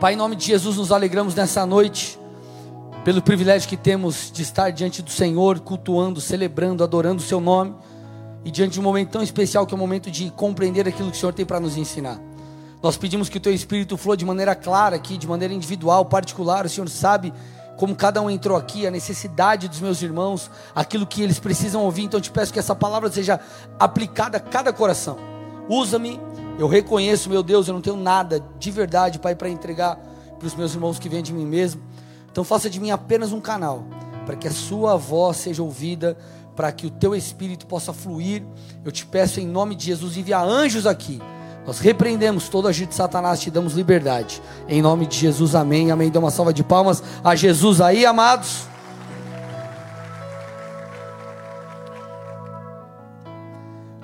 Pai, em nome de Jesus, nos alegramos nessa noite, pelo privilégio que temos de estar diante do Senhor, cultuando, celebrando, adorando o Seu nome, e diante de um momento tão especial que é o momento de compreender aquilo que o Senhor tem para nos ensinar. Nós pedimos que o Teu Espírito flua de maneira clara aqui, de maneira individual, particular, o Senhor sabe como cada um entrou aqui, a necessidade dos meus irmãos, aquilo que eles precisam ouvir, então eu te peço que essa palavra seja aplicada a cada coração. Usa-me eu reconheço, meu Deus, eu não tenho nada de verdade, Pai, para entregar para os meus irmãos que vêm de mim mesmo. Então faça de mim apenas um canal, para que a sua voz seja ouvida, para que o teu espírito possa fluir. Eu te peço em nome de Jesus, envia anjos aqui. Nós repreendemos todo agir de Satanás, te damos liberdade. Em nome de Jesus, amém. Amém. Dê uma salva de palmas a Jesus aí, amados.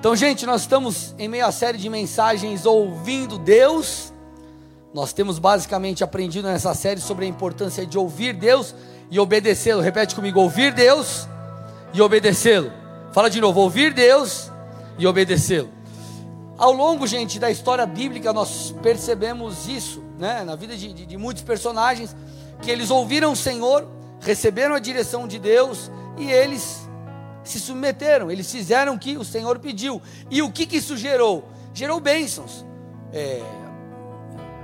Então, gente, nós estamos em meio à série de mensagens ouvindo Deus. Nós temos basicamente aprendido nessa série sobre a importância de ouvir Deus e obedecê-lo. Repete comigo: ouvir Deus e obedecê-lo. Fala de novo: ouvir Deus e obedecê-lo. Ao longo, gente, da história bíblica, nós percebemos isso, né? Na vida de, de, de muitos personagens, que eles ouviram o Senhor, receberam a direção de Deus e eles se submeteram, eles fizeram o que o Senhor pediu. E o que, que isso gerou? Gerou bênçãos. É,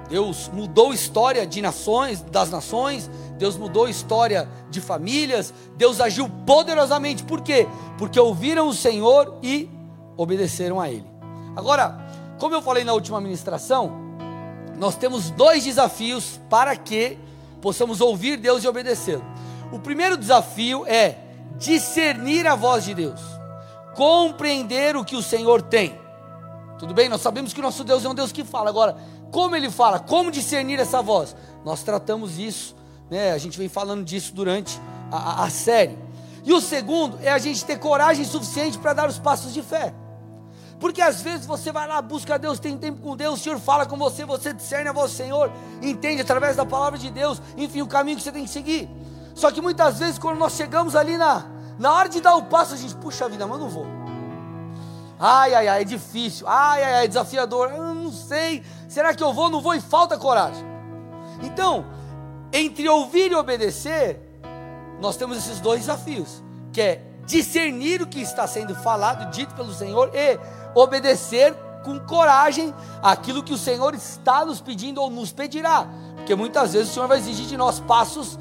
Deus mudou a história de nações, das nações, Deus mudou a história de famílias, Deus agiu poderosamente. Por quê? Porque ouviram o Senhor e obedeceram a Ele. Agora, como eu falei na última ministração, nós temos dois desafios para que possamos ouvir Deus e obedecê-lo. O primeiro desafio é discernir a voz de Deus, compreender o que o Senhor tem. Tudo bem? Nós sabemos que o nosso Deus é um Deus que fala. Agora, como ele fala? Como discernir essa voz? Nós tratamos isso, né? A gente vem falando disso durante a, a, a série. E o segundo é a gente ter coragem suficiente para dar os passos de fé. Porque às vezes você vai lá, busca Deus, tem tempo com Deus, o Senhor fala com você, você discerne a voz do Senhor, entende através da palavra de Deus, enfim, o caminho que você tem que seguir. Só que muitas vezes, quando nós chegamos ali na, na hora de dar o passo, a gente, puxa vida, mas não vou. Ai, ai, ai, é difícil. Ai, ai, ai, é desafiador. Eu não sei. Será que eu vou? Não vou e falta coragem. Então, entre ouvir e obedecer, nós temos esses dois desafios, que é discernir o que está sendo falado, dito pelo Senhor e obedecer com coragem aquilo que o Senhor está nos pedindo ou nos pedirá. Porque muitas vezes o Senhor vai exigir de nós passos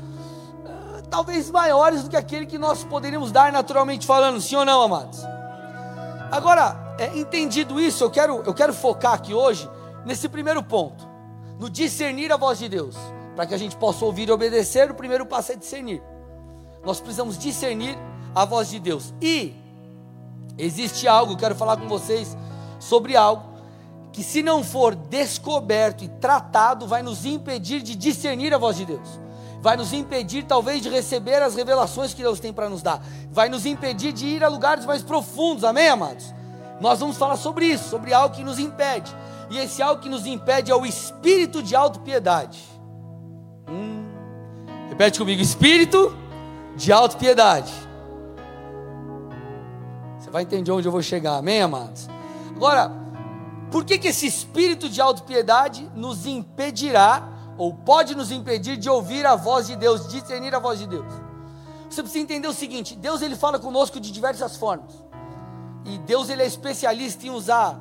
talvez maiores do que aquele que nós poderíamos dar naturalmente falando, sim ou não, amados? Agora, é, entendido isso, eu quero, eu quero focar aqui hoje nesse primeiro ponto, no discernir a voz de Deus, para que a gente possa ouvir e obedecer. O primeiro passo é discernir. Nós precisamos discernir a voz de Deus. E existe algo, quero falar com vocês sobre algo que, se não for descoberto e tratado, vai nos impedir de discernir a voz de Deus vai nos impedir talvez de receber as revelações que Deus tem para nos dar, vai nos impedir de ir a lugares mais profundos, amém, amados? Nós vamos falar sobre isso, sobre algo que nos impede, e esse algo que nos impede é o espírito de autopiedade. Hum. Repete comigo: espírito de autopiedade. Você vai entender onde eu vou chegar, amém, amados? Agora, por que, que esse espírito de autopiedade nos impedirá ou pode nos impedir de ouvir a voz de Deus, discernir a voz de Deus. Você precisa entender o seguinte: Deus ele fala conosco de diversas formas. E Deus ele é especialista em usar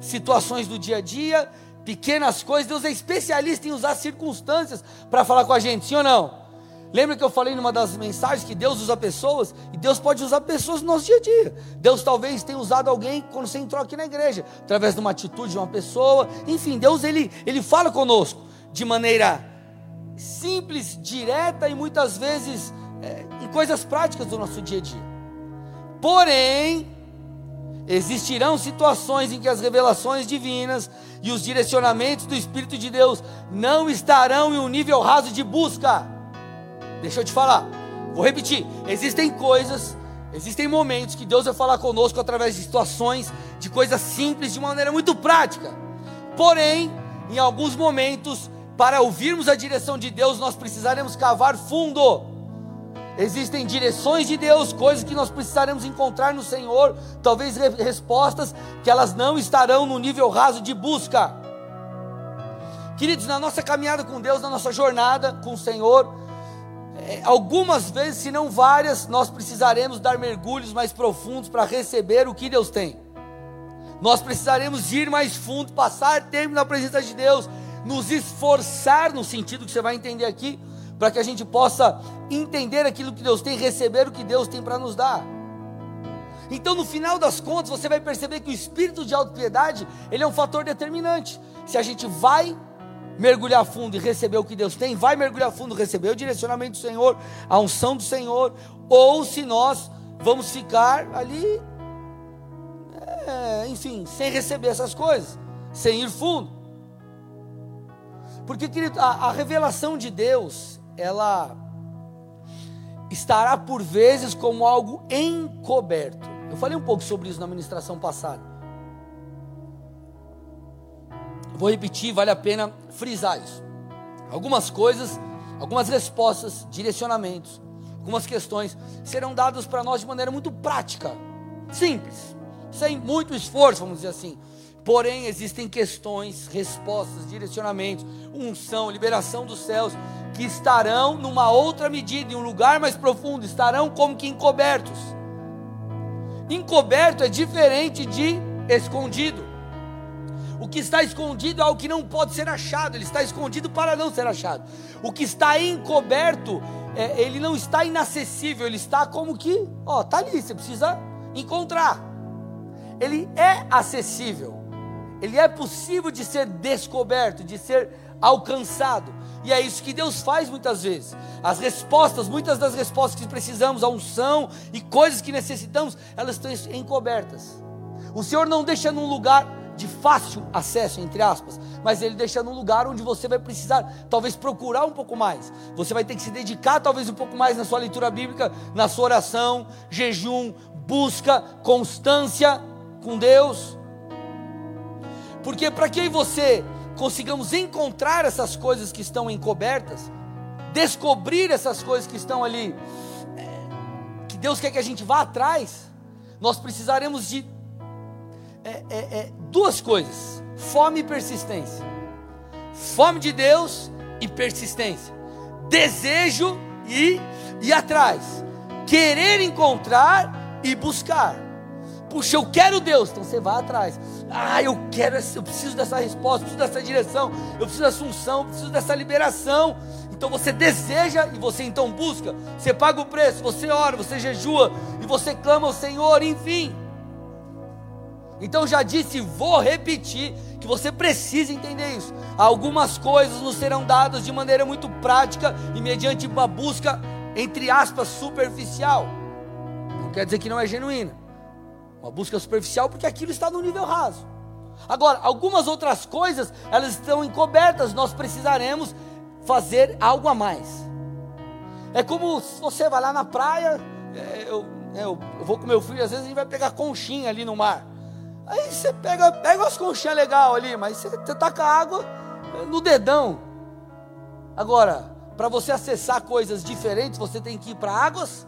situações do dia a dia, pequenas coisas. Deus é especialista em usar circunstâncias para falar com a gente, sim ou não? Lembra que eu falei numa das mensagens que Deus usa pessoas e Deus pode usar pessoas no nosso dia a dia. Deus talvez tenha usado alguém quando você entrou aqui na igreja, através de uma atitude de uma pessoa. Enfim, Deus ele, ele fala conosco de maneira simples, direta e muitas vezes é, em coisas práticas do nosso dia a dia. Porém, existirão situações em que as revelações divinas e os direcionamentos do Espírito de Deus não estarão em um nível raso de busca. Deixa eu te falar, vou repetir: existem coisas, existem momentos que Deus vai falar conosco através de situações, de coisas simples, de maneira muito prática. Porém, em alguns momentos, para ouvirmos a direção de Deus, nós precisaremos cavar fundo. Existem direções de Deus, coisas que nós precisaremos encontrar no Senhor, talvez respostas que elas não estarão no nível raso de busca. Queridos, na nossa caminhada com Deus, na nossa jornada com o Senhor, é, algumas vezes, se não várias, nós precisaremos dar mergulhos mais profundos para receber o que Deus tem. Nós precisaremos ir mais fundo, passar tempo na presença de Deus, nos esforçar no sentido que você vai entender aqui, para que a gente possa entender aquilo que Deus tem, receber o que Deus tem para nos dar. Então, no final das contas, você vai perceber que o espírito de autopiedade, ele é um fator determinante. Se a gente vai mergulhar fundo e receber o que Deus tem, vai mergulhar fundo, receber o direcionamento do Senhor, a unção do Senhor, ou se nós vamos ficar ali, é, enfim, sem receber essas coisas, sem ir fundo. Porque, querido, a, a revelação de Deus, ela estará por vezes como algo encoberto. Eu falei um pouco sobre isso na ministração passada. Vou repetir, vale a pena frisar isso. Algumas coisas, algumas respostas, direcionamentos, algumas questões serão dadas para nós de maneira muito prática, simples, sem muito esforço, vamos dizer assim. Porém, existem questões, respostas, direcionamentos, unção, liberação dos céus, que estarão numa outra medida, em um lugar mais profundo, estarão como que encobertos. Encoberto é diferente de escondido. O que está escondido é algo que não pode ser achado, ele está escondido para não ser achado. O que está encoberto, é, ele não está inacessível, ele está como que, ó, tá ali, você precisa encontrar. Ele é acessível ele é possível de ser descoberto, de ser alcançado. E é isso que Deus faz muitas vezes. As respostas, muitas das respostas que precisamos, a unção e coisas que necessitamos, elas estão encobertas. O Senhor não deixa num lugar de fácil acesso, entre aspas, mas Ele deixa num lugar onde você vai precisar, talvez, procurar um pouco mais. Você vai ter que se dedicar, talvez, um pouco mais na sua leitura bíblica, na sua oração, jejum, busca, constância com Deus. Porque para que eu e você consigamos encontrar essas coisas que estão encobertas, descobrir essas coisas que estão ali, é, que Deus quer que a gente vá atrás, nós precisaremos de é, é, é, duas coisas: fome e persistência. Fome de Deus e persistência. Desejo e ir atrás. Querer encontrar e buscar. Puxa, eu quero Deus, então você vai atrás. Ah, eu quero, eu preciso dessa resposta, preciso dessa direção, eu preciso dessa unção, eu preciso dessa liberação. Então você deseja e você então busca. Você paga o preço, você ora, você jejua e você clama ao Senhor, enfim. Então já disse, vou repetir que você precisa entender isso. Algumas coisas nos serão dadas de maneira muito prática e mediante uma busca entre aspas superficial. Não quer dizer que não é genuína. Uma busca superficial porque aquilo está no nível raso. Agora, algumas outras coisas, elas estão encobertas, nós precisaremos fazer algo a mais. É como se você vai lá na praia, é, eu, é, eu, eu vou com meu filho, às vezes a gente vai pegar conchinha ali no mar. Aí você pega, pega umas conchinhas legal ali, mas você, você tá com a água é, no dedão. Agora, para você acessar coisas diferentes, você tem que ir para águas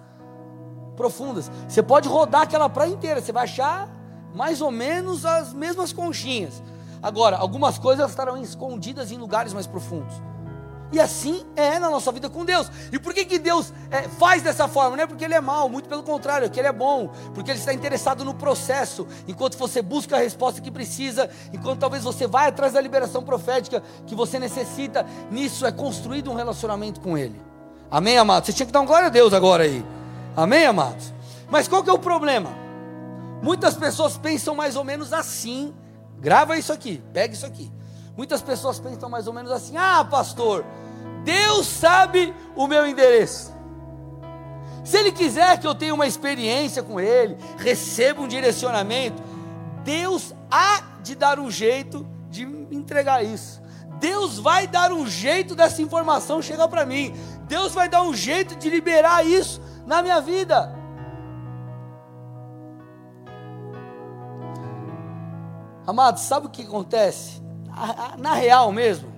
profundas. Você pode rodar aquela praia inteira, você vai achar mais ou menos as mesmas conchinhas. Agora, algumas coisas estarão escondidas em lugares mais profundos. E assim é na nossa vida com Deus. E por que, que Deus é, faz dessa forma? Não é porque Ele é mau, muito pelo contrário, é que Ele é bom, porque Ele está interessado no processo. Enquanto você busca a resposta que precisa, enquanto talvez você vai atrás da liberação profética que você necessita, nisso é construído um relacionamento com Ele. Amém, amado? Você tinha que dar um glória a Deus agora aí. Amém, amados? Mas qual que é o problema? Muitas pessoas pensam mais ou menos assim. Grava isso aqui, pega isso aqui. Muitas pessoas pensam mais ou menos assim: ah, pastor, Deus sabe o meu endereço. Se Ele quiser que eu tenha uma experiência com Ele, receba um direcionamento, Deus há de dar um jeito de entregar isso. Deus vai dar um jeito dessa informação chegar para mim. Deus vai dar um jeito de liberar isso na minha vida. Amados, sabe o que acontece? Na real mesmo,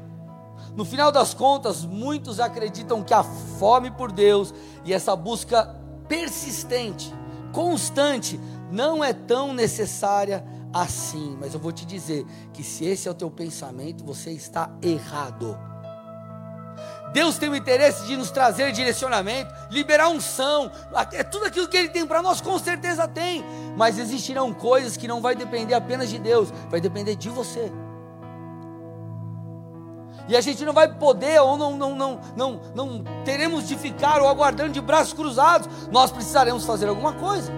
no final das contas, muitos acreditam que a fome por Deus e essa busca persistente, constante, não é tão necessária assim. Mas eu vou te dizer que se esse é o teu pensamento, você está errado. Deus tem o interesse de nos trazer direcionamento, liberar unção, é tudo aquilo que Ele tem para nós, com certeza tem. Mas existirão coisas que não vai depender apenas de Deus, vai depender de você. E a gente não vai poder, ou não, não, não, não, não teremos de ficar ou aguardando de braços cruzados. Nós precisaremos fazer alguma coisa.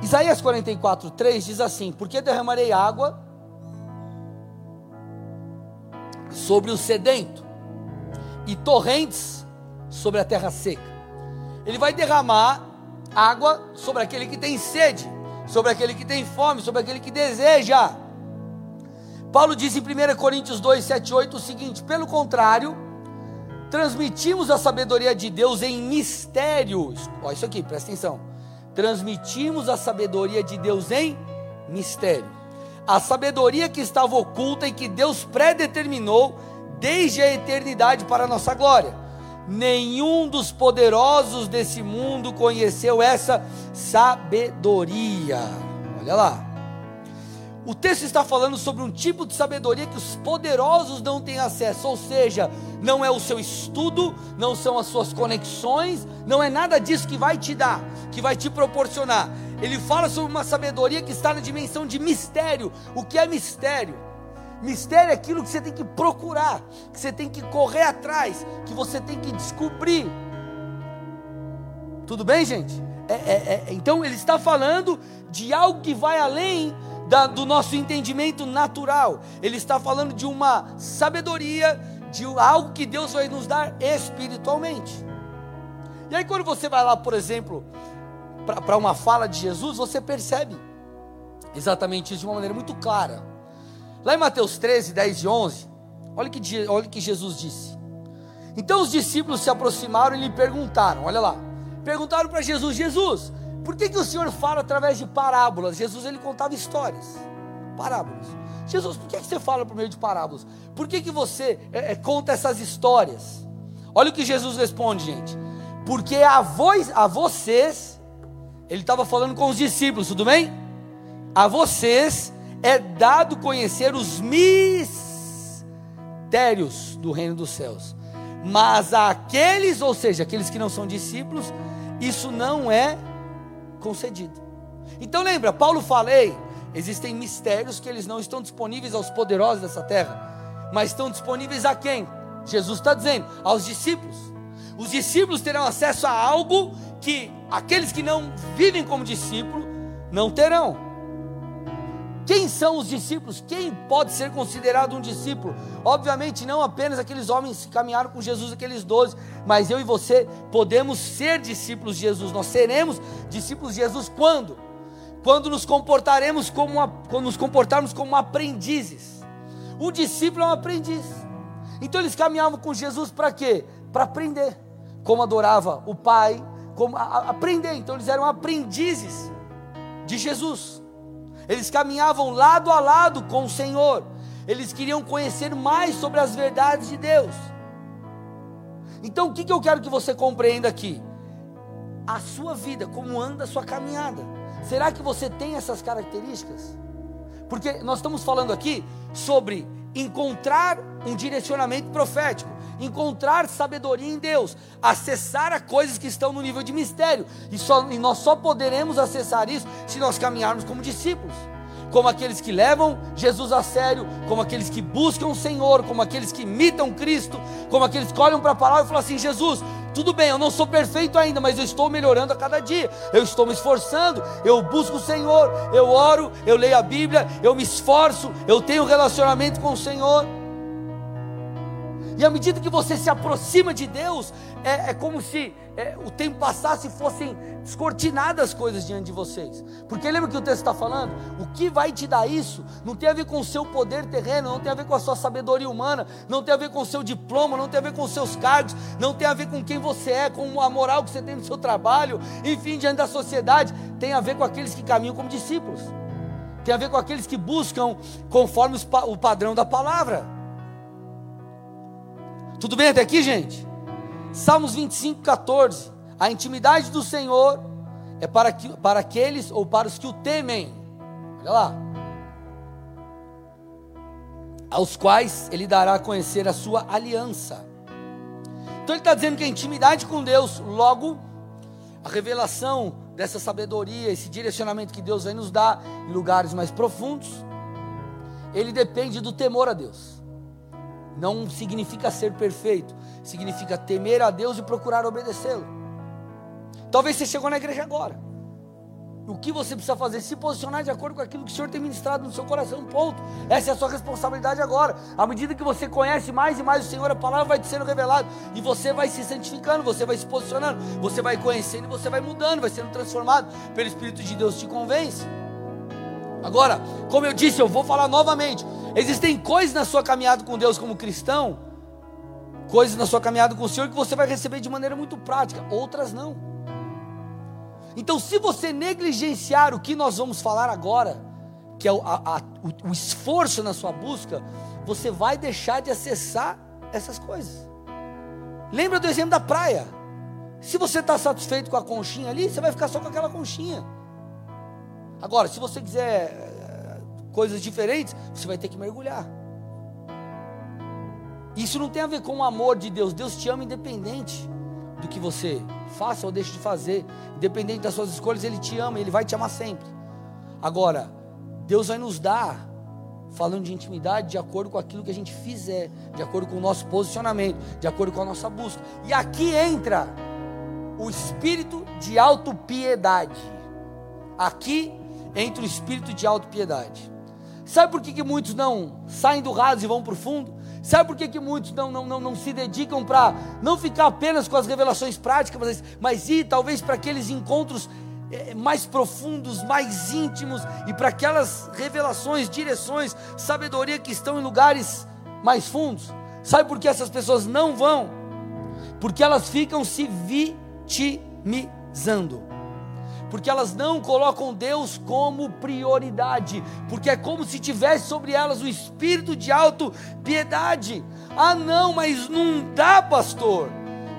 Isaías 44, 3 diz assim: Porque derramarei água sobre o sedento e torrentes sobre a terra seca. Ele vai derramar água sobre aquele que tem sede, sobre aquele que tem fome, sobre aquele que deseja. Paulo diz em 1 Coríntios 2, 7, 8 o seguinte: pelo contrário, transmitimos a sabedoria de Deus em mistérios. Olha isso aqui, presta atenção. Transmitimos a sabedoria de Deus em mistério. A sabedoria que estava oculta e que Deus predeterminou desde a eternidade para a nossa glória. Nenhum dos poderosos desse mundo conheceu essa sabedoria. Olha lá. O texto está falando sobre um tipo de sabedoria que os poderosos não têm acesso, ou seja, não é o seu estudo, não são as suas conexões, não é nada disso que vai te dar, que vai te proporcionar. Ele fala sobre uma sabedoria que está na dimensão de mistério. O que é mistério? Mistério é aquilo que você tem que procurar, que você tem que correr atrás, que você tem que descobrir. Tudo bem, gente? É, é, é, então ele está falando de algo que vai além da, do nosso entendimento natural. Ele está falando de uma sabedoria, de algo que Deus vai nos dar espiritualmente. E aí, quando você vai lá, por exemplo, para uma fala de Jesus, você percebe exatamente isso de uma maneira muito clara. Lá em Mateus 13, 10 e 11, olha que, olha que Jesus disse. Então os discípulos se aproximaram e lhe perguntaram: olha lá, perguntaram para Jesus: Jesus, por que, que o Senhor fala através de parábolas? Jesus ele contava histórias, parábolas. Jesus, por que, que você fala por meio de parábolas? Por que, que você é, é, conta essas histórias? Olha o que Jesus responde, gente. Porque a, voz, a vocês, ele estava falando com os discípulos, tudo bem? A vocês é dado conhecer os mistérios do reino dos céus. Mas aqueles, ou seja, aqueles que não são discípulos, isso não é concedido. Então lembra, Paulo falei, existem mistérios que eles não estão disponíveis aos poderosos dessa terra, mas estão disponíveis a quem? Jesus está dizendo, aos discípulos. Os discípulos terão acesso a algo que aqueles que não vivem como discípulo não terão. Quem são os discípulos? Quem pode ser considerado um discípulo? Obviamente, não apenas aqueles homens que caminharam com Jesus, aqueles doze, mas eu e você podemos ser discípulos de Jesus. Nós seremos discípulos de Jesus quando? Quando nos comportaremos como uma, quando nos comportarmos como aprendizes. O discípulo é um aprendiz. Então eles caminhavam com Jesus para quê? Para aprender como adorava o Pai, como a, aprender. Então eles eram aprendizes de Jesus. Eles caminhavam lado a lado com o Senhor. Eles queriam conhecer mais sobre as verdades de Deus. Então, o que, que eu quero que você compreenda aqui? A sua vida, como anda a sua caminhada. Será que você tem essas características? Porque nós estamos falando aqui sobre encontrar um direcionamento profético, encontrar sabedoria em Deus, acessar a coisas que estão no nível de mistério, e, só, e nós só poderemos acessar isso se nós caminharmos como discípulos. Como aqueles que levam Jesus a sério, como aqueles que buscam o Senhor, como aqueles que imitam Cristo, como aqueles que olham para a palavra e falam assim: Jesus, tudo bem, eu não sou perfeito ainda, mas eu estou melhorando a cada dia, eu estou me esforçando, eu busco o Senhor, eu oro, eu leio a Bíblia, eu me esforço, eu tenho relacionamento com o Senhor. E à medida que você se aproxima de Deus, é, é como se é, o tempo passasse e fossem descortinadas as coisas diante de vocês. Porque lembra que o texto está falando? O que vai te dar isso não tem a ver com o seu poder terreno, não tem a ver com a sua sabedoria humana, não tem a ver com o seu diploma, não tem a ver com os seus cargos, não tem a ver com quem você é, com a moral que você tem no seu trabalho, enfim, diante da sociedade, tem a ver com aqueles que caminham como discípulos. Tem a ver com aqueles que buscam conforme o padrão da palavra. Tudo bem até aqui, gente? Salmos 25, 14. A intimidade do Senhor é para, que, para aqueles ou para os que o temem. Olha lá. Aos quais ele dará a conhecer a sua aliança. Então ele está dizendo que a intimidade com Deus, logo, a revelação dessa sabedoria, esse direcionamento que Deus vai nos dar em lugares mais profundos, ele depende do temor a Deus. Não significa ser perfeito, significa temer a Deus e procurar obedecê-lo. Talvez você chegou na igreja agora. O que você precisa fazer? Se posicionar de acordo com aquilo que o Senhor tem ministrado no seu coração. Ponto. Essa é a sua responsabilidade agora. À medida que você conhece mais e mais o Senhor, a palavra vai te sendo revelada. E você vai se santificando, você vai se posicionando, você vai conhecendo você vai mudando, vai sendo transformado pelo Espírito de Deus te convence. Agora, como eu disse, eu vou falar novamente. Existem coisas na sua caminhada com Deus como cristão, coisas na sua caminhada com o Senhor que você vai receber de maneira muito prática, outras não. Então, se você negligenciar o que nós vamos falar agora, que é o, a, o, o esforço na sua busca, você vai deixar de acessar essas coisas. Lembra do exemplo da praia? Se você está satisfeito com a conchinha ali, você vai ficar só com aquela conchinha. Agora, se você quiser eh, coisas diferentes, você vai ter que mergulhar. Isso não tem a ver com o amor de Deus. Deus te ama independente do que você faça ou deixe de fazer, independente das suas escolhas, Ele te ama, Ele vai te amar sempre. Agora, Deus vai nos dar, falando de intimidade, de acordo com aquilo que a gente fizer, de acordo com o nosso posicionamento, de acordo com a nossa busca. E aqui entra o espírito de autopiedade. Aqui entra o espírito de autopiedade. Sabe por que, que muitos não saem do raso e vão para o fundo? Sabe por que, que muitos não, não, não, não se dedicam para não ficar apenas com as revelações práticas, mas, mas ir talvez para aqueles encontros é, mais profundos, mais íntimos e para aquelas revelações, direções, sabedoria que estão em lugares mais fundos? Sabe por que essas pessoas não vão? Porque elas ficam se vitimizando porque elas não colocam Deus como prioridade, porque é como se tivesse sobre elas o espírito de auto-piedade. Ah, não, mas não dá, pastor.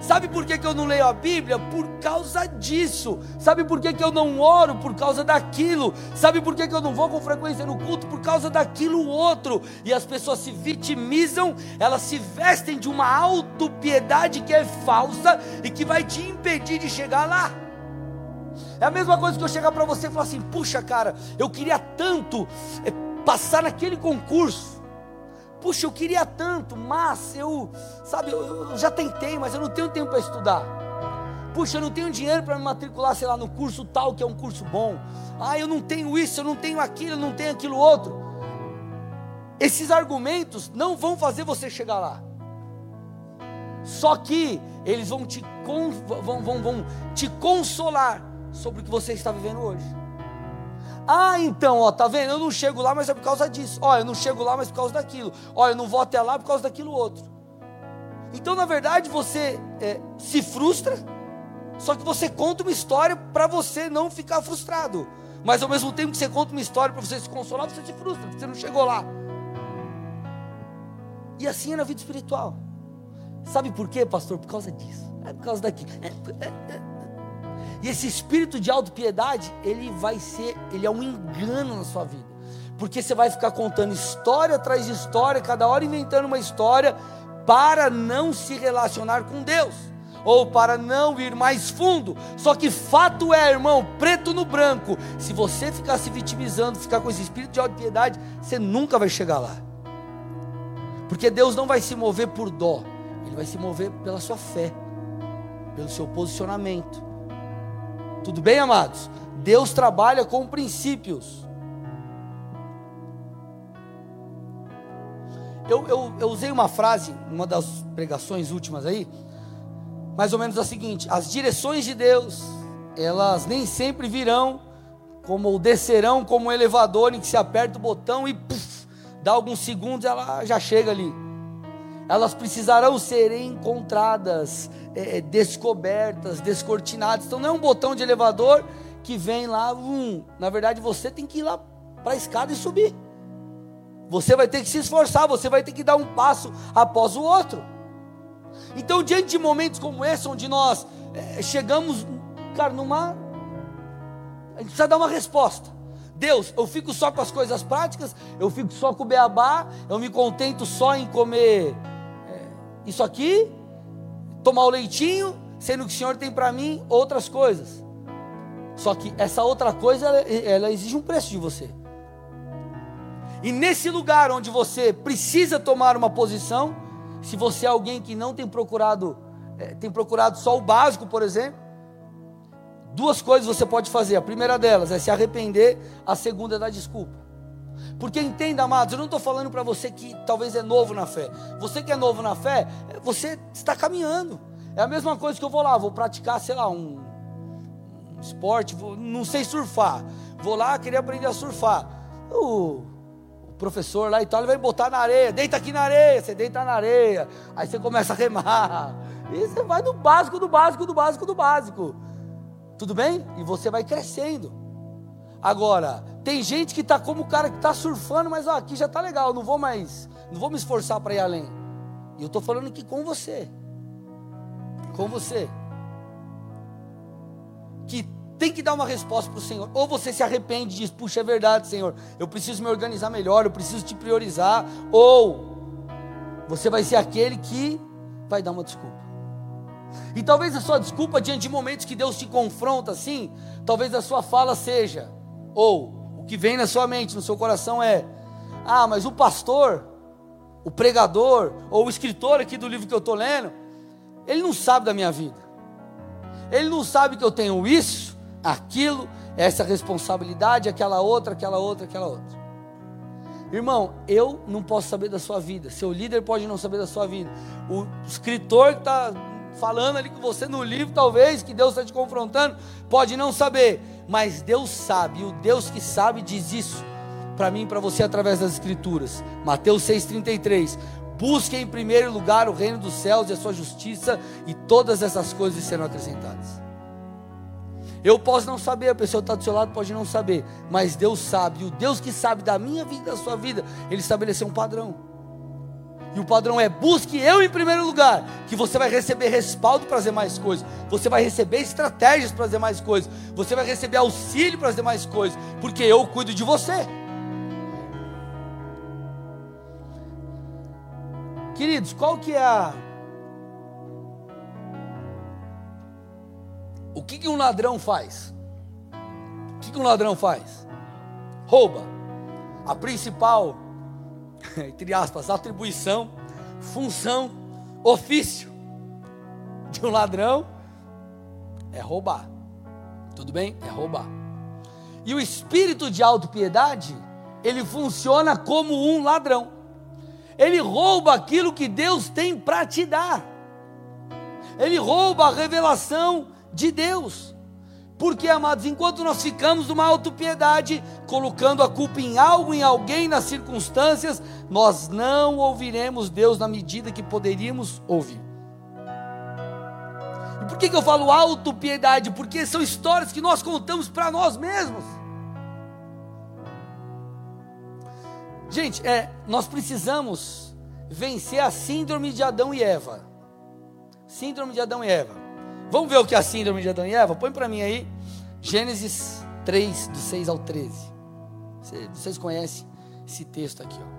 Sabe por que, que eu não leio a Bíblia? Por causa disso. Sabe por que, que eu não oro? Por causa daquilo. Sabe por que, que eu não vou com frequência no culto? Por causa daquilo outro. E as pessoas se vitimizam, elas se vestem de uma autopiedade que é falsa e que vai te impedir de chegar lá. É a mesma coisa que eu chegar para você e falar assim: puxa, cara, eu queria tanto é, passar naquele concurso. Puxa, eu queria tanto, mas eu, sabe, eu, eu já tentei, mas eu não tenho tempo para estudar. Puxa, eu não tenho dinheiro para me matricular, sei lá, no curso tal que é um curso bom. Ah, eu não tenho isso, eu não tenho aquilo, eu não tenho aquilo outro. Esses argumentos não vão fazer você chegar lá. Só que eles vão te, vão, vão, vão te consolar sobre o que você está vivendo hoje. Ah, então, ó, tá vendo? Eu não chego lá, mas é por causa disso. Ó, eu não chego lá, mas por causa daquilo. Ó, eu não vou até lá por causa daquilo outro. Então, na verdade, você é, se frustra, só que você conta uma história para você não ficar frustrado. Mas ao mesmo tempo que você conta uma história para você se consolar, você se frustra, porque você não chegou lá. E assim é na vida espiritual. Sabe por quê, pastor? Por causa disso. É por causa daquilo. É, é, é. E esse espírito de autopiedade, ele vai ser, ele é um engano na sua vida. Porque você vai ficar contando história atrás de história, cada hora inventando uma história para não se relacionar com Deus ou para não ir mais fundo. Só que fato é, irmão, preto no branco, se você ficar se vitimizando, ficar com esse espírito de autopiedade, você nunca vai chegar lá. Porque Deus não vai se mover por dó, ele vai se mover pela sua fé, pelo seu posicionamento. Tudo bem, amados? Deus trabalha com princípios. Eu, eu, eu usei uma frase, uma das pregações últimas aí, mais ou menos a seguinte: as direções de Deus, elas nem sempre virão como ou descerão como um elevador em que se aperta o botão e puff, dá alguns segundos ela já chega ali. Elas precisarão ser encontradas, é, é, descobertas, descortinadas. Então não é um botão de elevador que vem lá, um. na verdade você tem que ir lá para a escada e subir. Você vai ter que se esforçar, você vai ter que dar um passo após o outro. Então, diante de momentos como esse, onde nós é, chegamos, cara, numa A gente precisa dar uma resposta. Deus, eu fico só com as coisas práticas, eu fico só com o beabá, eu me contento só em comer isso aqui, tomar o leitinho, sendo que o Senhor tem para mim outras coisas. Só que essa outra coisa, ela, ela exige um preço de você. E nesse lugar onde você precisa tomar uma posição, se você é alguém que não tem procurado, é, tem procurado só o básico, por exemplo, duas coisas você pode fazer. A primeira delas é se arrepender, a segunda é dar desculpa. Porque entenda, amados, eu não estou falando para você que talvez é novo na fé. Você que é novo na fé, você está caminhando. É a mesma coisa que eu vou lá, vou praticar, sei lá, um, um esporte, vou, não sei surfar. Vou lá, queria aprender a surfar. Uh, professor lá e tal, ele vai botar na areia, deita aqui na areia, você deita na areia, aí você começa a remar, e você vai do básico, do básico, do básico, do básico, tudo bem? E você vai crescendo. Agora, tem gente que está como o cara que está surfando, mas ó, aqui já está legal, não vou mais, não vou me esforçar para ir além. E eu estou falando aqui com você, com você, que tem que dar uma resposta para o Senhor. Ou você se arrepende e diz: Puxa, é verdade, Senhor, eu preciso me organizar melhor, eu preciso te priorizar. Ou você vai ser aquele que vai dar uma desculpa. E talvez a sua desculpa diante de momentos que Deus te confronta assim, talvez a sua fala seja, ou o que vem na sua mente, no seu coração é: Ah, mas o pastor, o pregador, ou o escritor aqui do livro que eu estou lendo, ele não sabe da minha vida. Ele não sabe que eu tenho isso, aquilo, essa responsabilidade, aquela outra, aquela outra, aquela outra. Irmão, eu não posso saber da sua vida, seu líder pode não saber da sua vida, o escritor que está falando ali com você no livro, talvez, que Deus está te confrontando, pode não saber, mas Deus sabe, e o Deus que sabe diz isso para mim e para você através das Escrituras. Mateus 6,33. Busque em primeiro lugar o reino dos céus e a sua justiça, e todas essas coisas serão acrescentadas. Eu posso não saber, a pessoa que está do seu lado pode não saber, mas Deus sabe, e o Deus que sabe da minha vida e da sua vida, Ele estabeleceu um padrão. E o padrão é: busque eu em primeiro lugar, que você vai receber respaldo para fazer mais coisas, você vai receber estratégias para fazer mais coisas, você vai receber auxílio para fazer mais coisas, porque eu cuido de você. Queridos, qual que é a O que, que um ladrão faz? O que, que um ladrão faz? Rouba. A principal, entre aspas, atribuição, função, ofício de um ladrão é roubar. Tudo bem? É roubar. E o espírito de autopiedade, ele funciona como um ladrão. Ele rouba aquilo que Deus tem para te dar. Ele rouba a revelação de Deus. Porque, amados, enquanto nós ficamos numa autopiedade, colocando a culpa em algo, em alguém, nas circunstâncias, nós não ouviremos Deus na medida que poderíamos ouvir. E por que, que eu falo autopiedade? Porque são histórias que nós contamos para nós mesmos. Gente, é, nós precisamos vencer a síndrome de Adão e Eva. Síndrome de Adão e Eva. Vamos ver o que é a síndrome de Adão e Eva? Põe para mim aí, Gênesis 3, do 6 ao 13. Vocês conhecem esse texto aqui. Ó.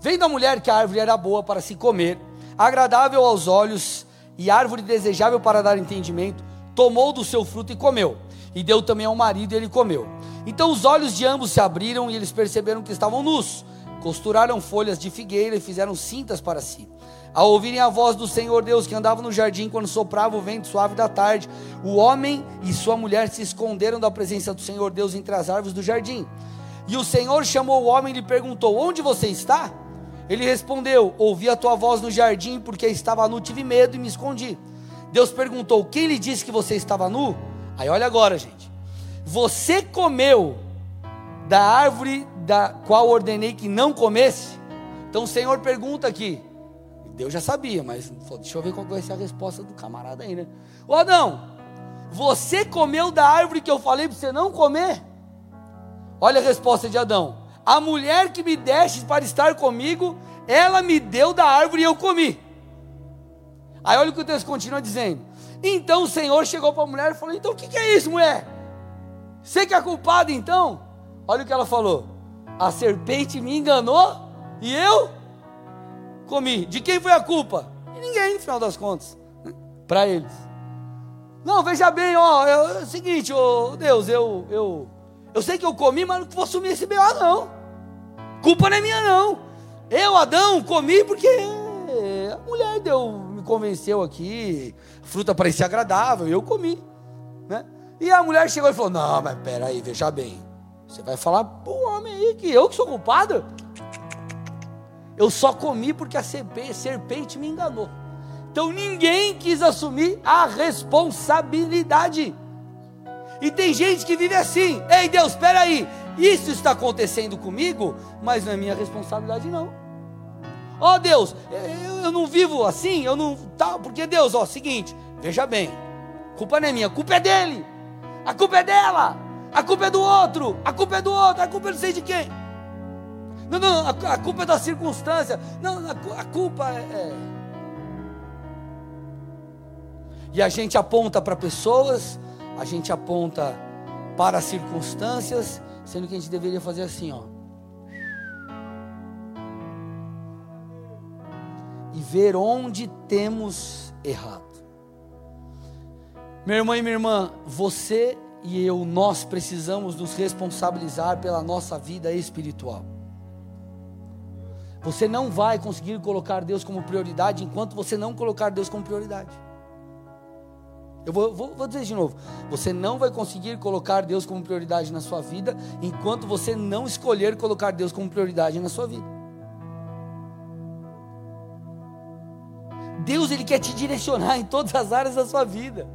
Vendo a mulher que a árvore era boa para se comer, agradável aos olhos e árvore desejável para dar entendimento, tomou do seu fruto e comeu. E deu também ao marido e ele comeu. Então os olhos de ambos se abriram e eles perceberam que estavam nus. Costuraram folhas de figueira e fizeram cintas para si. Ao ouvirem a voz do Senhor Deus que andava no jardim quando soprava o vento suave da tarde, o homem e sua mulher se esconderam da presença do Senhor Deus entre as árvores do jardim. E o Senhor chamou o homem e lhe perguntou: Onde você está? Ele respondeu: Ouvi a tua voz no jardim, porque estava nu, tive medo e me escondi. Deus perguntou: Quem lhe disse que você estava nu? Aí olha agora, gente. Você comeu da árvore da qual ordenei que não comesse? Então o Senhor pergunta aqui: Deus já sabia, mas falou, deixa eu ver qual vai ser a resposta do camarada aí, né? Ô Adão, você comeu da árvore que eu falei para você não comer? Olha a resposta de Adão: A mulher que me deste para estar comigo, ela me deu da árvore e eu comi. Aí olha o que o texto continua dizendo. Então o Senhor chegou para a mulher e falou: Então o que, que é isso, mulher? Você que é culpado então? Olha o que ela falou. A serpente me enganou e eu comi. De quem foi a culpa? De ninguém, no final das contas. Para eles. Não, veja bem, ó, é o seguinte, ó, Deus, eu, eu, eu sei que eu comi, mas não vou assumir esse B.O. não. Culpa não é minha não. Eu, Adão, comi porque a mulher deu, me convenceu aqui, a fruta parecia agradável, eu comi, né? E a mulher chegou e falou: Não, mas peraí, veja bem. Você vai falar pro homem aí que eu que sou culpado? Eu só comi porque a serpente me enganou. Então ninguém quis assumir a responsabilidade. E tem gente que vive assim: Ei Deus, espera aí, isso está acontecendo comigo, mas não é minha responsabilidade não. Ó oh, Deus, eu, eu, não vivo assim, eu não tá, porque Deus, ó, seguinte, veja bem, culpa não é minha, a culpa é dele. A culpa é dela. A culpa é do outro. A culpa é do outro. A culpa é não sei de quem. Não, não, a, culpa é da circunstância. Não, a, a culpa é, é. E a gente aponta para pessoas, a gente aponta para circunstâncias, sendo que a gente deveria fazer assim, ó. E ver onde temos errado. Meu irmão e minha irmã, você e eu, nós precisamos nos responsabilizar pela nossa vida espiritual. Você não vai conseguir colocar Deus como prioridade enquanto você não colocar Deus como prioridade. Eu vou, vou, vou, dizer de novo: você não vai conseguir colocar Deus como prioridade na sua vida enquanto você não escolher colocar Deus como prioridade na sua vida. Deus ele quer te direcionar em todas as áreas da sua vida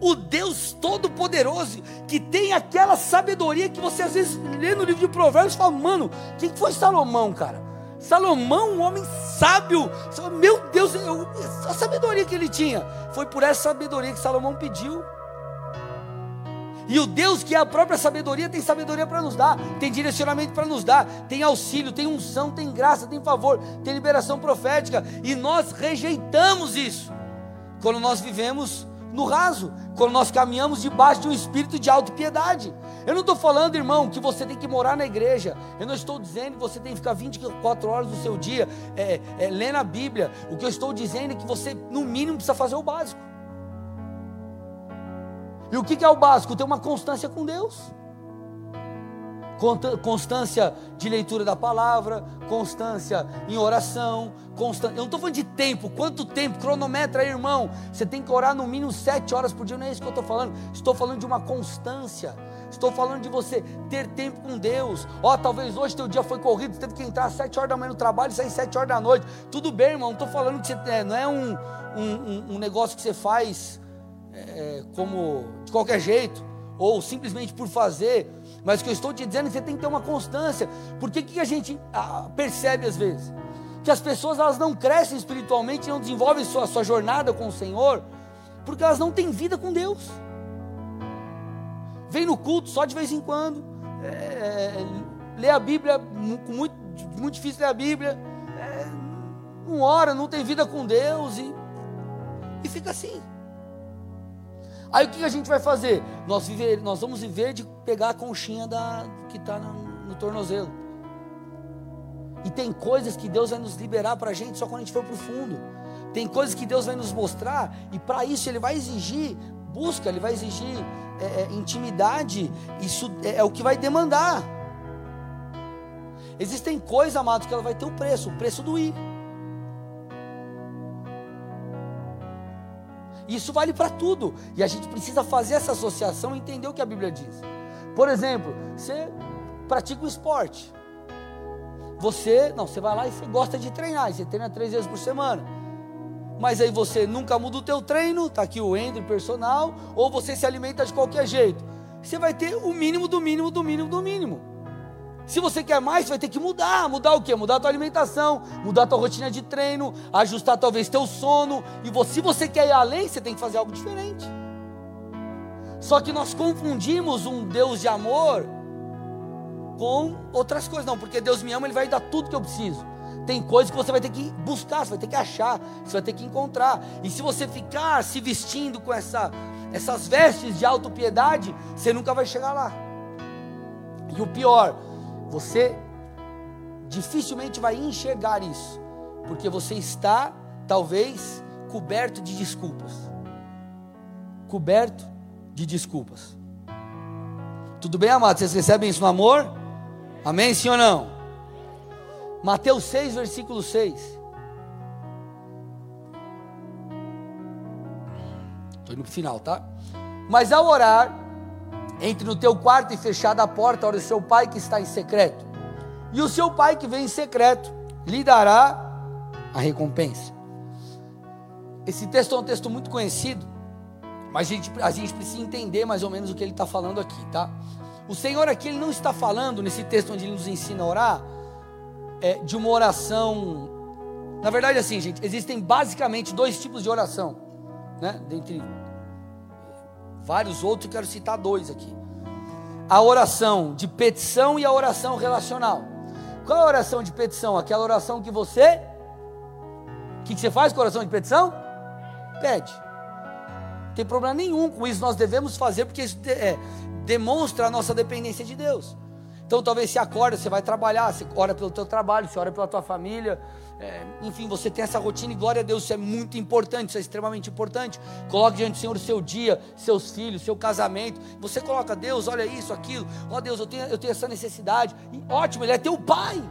o Deus Todo-Poderoso, que tem aquela sabedoria que você às vezes lê no livro de Provérbios e fala, mano, quem foi Salomão, cara? Salomão, um homem sábio, meu Deus, eu, a sabedoria que ele tinha, foi por essa sabedoria que Salomão pediu. E o Deus que é a própria sabedoria tem sabedoria para nos dar, tem direcionamento para nos dar, tem auxílio, tem unção, tem graça, tem favor, tem liberação profética, e nós rejeitamos isso. Quando nós vivemos no raso, quando nós caminhamos debaixo de um espírito de autopiedade. Eu não estou falando, irmão, que você tem que morar na igreja. Eu não estou dizendo que você tem que ficar 24 horas do seu dia é, é, lendo a Bíblia. O que eu estou dizendo é que você, no mínimo, precisa fazer o básico. E o que é o básico? Ter uma constância com Deus constância de leitura da palavra, constância em oração, constância. Eu não estou falando de tempo, quanto tempo, cronometra aí, irmão. Você tem que orar no mínimo sete horas por dia, não é isso que eu estou falando. Estou falando de uma constância. Estou falando de você ter tempo com Deus. Ó, oh, talvez hoje teu dia foi corrido, teve que entrar às sete horas da manhã no trabalho e sair sete horas da noite. Tudo bem, irmão. Não estou falando que você é, não é um, um, um negócio que você faz é, como de qualquer jeito ou simplesmente por fazer. Mas o que eu estou te dizendo é que você tem que ter uma constância. Porque o que a gente ah, percebe às vezes? Que as pessoas elas não crescem espiritualmente, não desenvolvem sua, sua jornada com o Senhor, porque elas não têm vida com Deus. Vem no culto só de vez em quando, é, é, lê a Bíblia, muito, muito difícil ler a Bíblia, é, não ora, não tem vida com Deus e, e fica assim. Aí o que a gente vai fazer? Nós, viver, nós vamos viver de pegar a conchinha da, que está no, no tornozelo. E tem coisas que Deus vai nos liberar para a gente só quando a gente for para o fundo. Tem coisas que Deus vai nos mostrar, e para isso Ele vai exigir busca, Ele vai exigir é, é, intimidade. Isso é, é o que vai demandar. Existem coisas, amados, que ela vai ter o preço, o preço do ir. Isso vale para tudo. E a gente precisa fazer essa associação e entender o que a Bíblia diz. Por exemplo, você pratica um esporte. Você, não, você vai lá e você gosta de treinar, você treina três vezes por semana. Mas aí você nunca muda o teu treino, tá aqui o Ender personal, ou você se alimenta de qualquer jeito. Você vai ter o mínimo do mínimo do mínimo do mínimo. Se você quer mais, você vai ter que mudar. Mudar o quê? Mudar a tua alimentação, mudar a tua rotina de treino, ajustar talvez teu sono. E você, se você quer ir além, você tem que fazer algo diferente. Só que nós confundimos um Deus de amor com outras coisas. Não, porque Deus me ama, Ele vai dar tudo que eu preciso. Tem coisas que você vai ter que buscar, você vai ter que achar, você vai ter que encontrar. E se você ficar se vestindo com essa, essas vestes de autopiedade, você nunca vai chegar lá. E o pior, você dificilmente vai enxergar isso, porque você está, talvez, coberto de desculpas. Coberto de desculpas. Tudo bem, amados? Vocês recebem isso no amor? Amém, sim ou não? Mateus 6, versículo 6. Estou indo para o final, tá? Mas ao orar, entre no teu quarto e fechada a porta, ora o seu pai que está em secreto. E o seu pai que vem em secreto lhe dará a recompensa. Esse texto é um texto muito conhecido, mas a gente, a gente precisa entender mais ou menos o que ele está falando aqui, tá? O Senhor aqui ele não está falando nesse texto onde ele nos ensina a orar é, de uma oração. Na verdade, assim, gente, existem basicamente dois tipos de oração, né? Dentre vários outros, quero citar dois aqui: a oração de petição e a oração relacional. Qual é a oração de petição? Aquela oração que você. O que, que você faz com a oração de petição? Pede. Não tem problema nenhum com isso, nós devemos fazer, porque isso é, demonstra a nossa dependência de Deus. Então talvez você acorda, você vai trabalhar, você ora pelo teu trabalho, você ora pela tua família, é, enfim, você tem essa rotina e glória a Deus, isso é muito importante, isso é extremamente importante. Coloque diante do Senhor o seu dia, seus filhos, seu casamento. Você coloca, Deus, olha isso, aquilo, ó oh, Deus, eu tenho, eu tenho essa necessidade. E, ótimo, Ele é teu pai.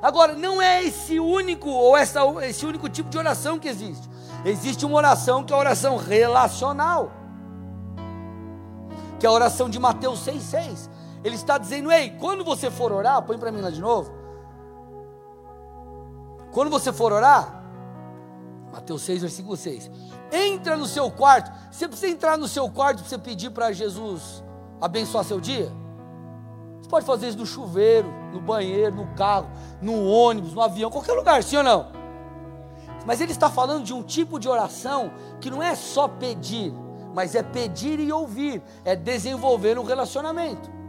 Agora, não é esse único ou essa, esse único tipo de oração que existe. Existe uma oração que é a oração relacional que é a oração de Mateus 6,6. Ele está dizendo: Ei, quando você for orar, põe para mim lá de novo. Quando você for orar, Mateus 6, versículo 6. Entra no seu quarto. Você precisa entrar no seu quarto para você pedir para Jesus abençoar seu dia? Você pode fazer isso no chuveiro, no banheiro, no carro, no ônibus, no avião, qualquer lugar, sim ou não? Mas ele está falando de um tipo de oração que não é só pedir, mas é pedir e ouvir, é desenvolver um relacionamento.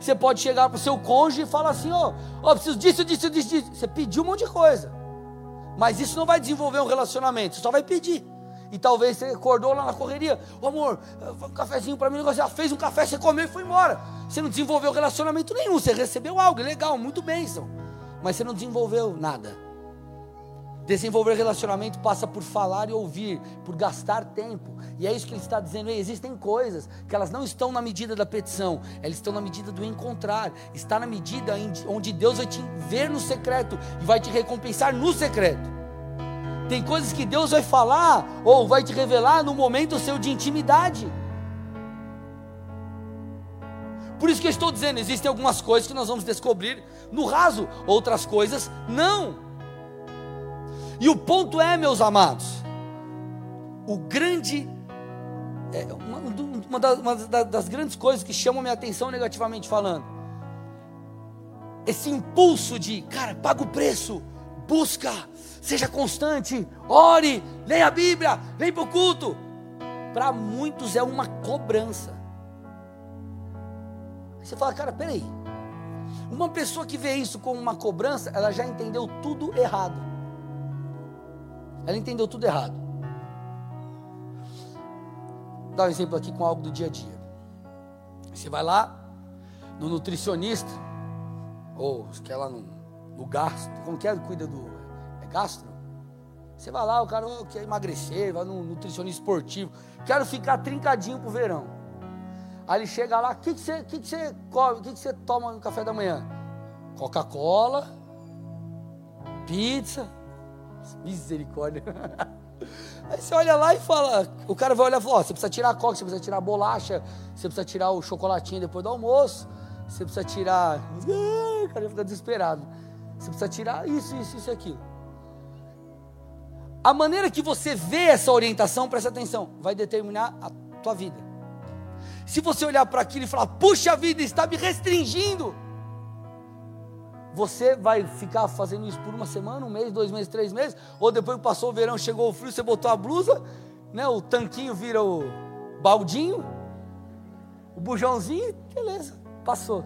Você pode chegar para o seu cônjuge e falar assim: ó, oh, oh, preciso disso, disso, disso, disso. Você pediu um monte de coisa, mas isso não vai desenvolver um relacionamento, você só vai pedir. E talvez você acordou lá na correria, ô oh, amor, um cafezinho para mim, você já fez um café, você comeu e foi embora. Você não desenvolveu relacionamento nenhum, você recebeu algo, legal, muito bênção, mas você não desenvolveu nada. Desenvolver relacionamento passa por falar e ouvir, por gastar tempo. E é isso que ele está dizendo. existem coisas que elas não estão na medida da petição, elas estão na medida do encontrar. Está na medida onde Deus vai te ver no secreto e vai te recompensar no secreto. Tem coisas que Deus vai falar ou vai te revelar no momento seu de intimidade. Por isso que eu estou dizendo, existem algumas coisas que nós vamos descobrir no raso, outras coisas não. E o ponto é, meus amados, o grande, é, uma, uma, das, uma das grandes coisas que chamam minha atenção negativamente falando, esse impulso de, cara, paga o preço, busca, seja constante, ore, leia a Bíblia, vem para o culto. Para muitos é uma cobrança. Você fala, cara, peraí. Uma pessoa que vê isso como uma cobrança, ela já entendeu tudo errado. Ela entendeu tudo errado. Vou dar um exemplo aqui com algo do dia a dia. Você vai lá no nutricionista, ou se quer lá no, no gastro, como que é? Cuida do. É gastro? Você vai lá, o cara oh, quer emagrecer, vai no nutricionista esportivo, quero ficar trincadinho pro verão. Aí ele chega lá, o que, que, você, que, que você come, o que, que você toma no café da manhã? Coca-Cola, pizza, Misericórdia. Aí você olha lá e fala, o cara vai olhar e fala, ó, você precisa tirar a coca, você precisa tirar a bolacha, você precisa tirar o chocolatinho depois do almoço, você precisa tirar. O cara fica desesperado. Você precisa tirar isso, isso, isso e aquilo. A maneira que você vê essa orientação, presta atenção, vai determinar a tua vida. Se você olhar para aquilo e falar, puxa vida, está me restringindo você vai ficar fazendo isso por uma semana, um mês, dois meses, três meses, ou depois que passou o verão, chegou o frio, você botou a blusa, né, o tanquinho vira o baldinho, o bujãozinho, beleza, passou.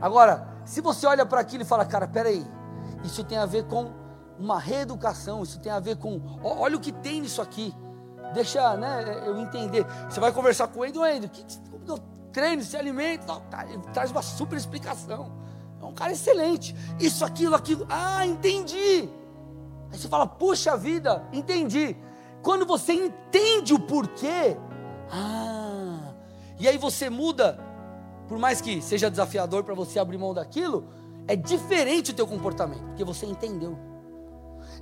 Agora, Se você olha para aquilo e fala, cara, peraí, isso tem a ver com uma reeducação, isso tem a ver com, olha o que tem nisso aqui. Deixa né, eu entender. Você vai conversar com ele, Andrew, que, eu treino, se alimenta, tá, ele traz uma super explicação. É um cara excelente. Isso, aquilo, aquilo. Ah, entendi. Aí você fala, puxa vida, entendi. Quando você entende o porquê, ah, e aí você muda, por mais que seja desafiador para você abrir mão daquilo, é diferente o teu comportamento, porque você entendeu.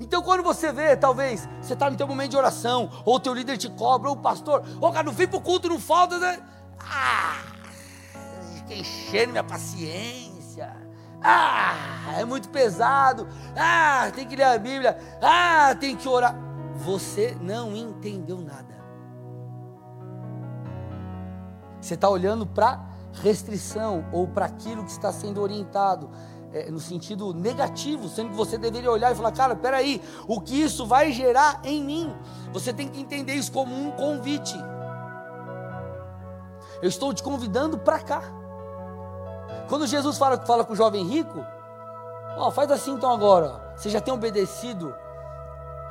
Então quando você vê, talvez, você está no teu momento de oração, ou o teu líder te cobra, ou o pastor, ô oh, cara, não vem para o culto, não falta, né? Ah, fica enchendo minha paciência. Ah, é muito pesado. Ah, tem que ler a Bíblia. Ah, tem que orar. Você não entendeu nada. Você está olhando para restrição ou para aquilo que está sendo orientado é, no sentido negativo, sendo que você deveria olhar e falar, cara, peraí, o que isso vai gerar em mim? Você tem que entender isso como um convite. Eu estou te convidando para cá. Quando Jesus fala, fala com o jovem rico, ó, faz assim então agora. Você já tem obedecido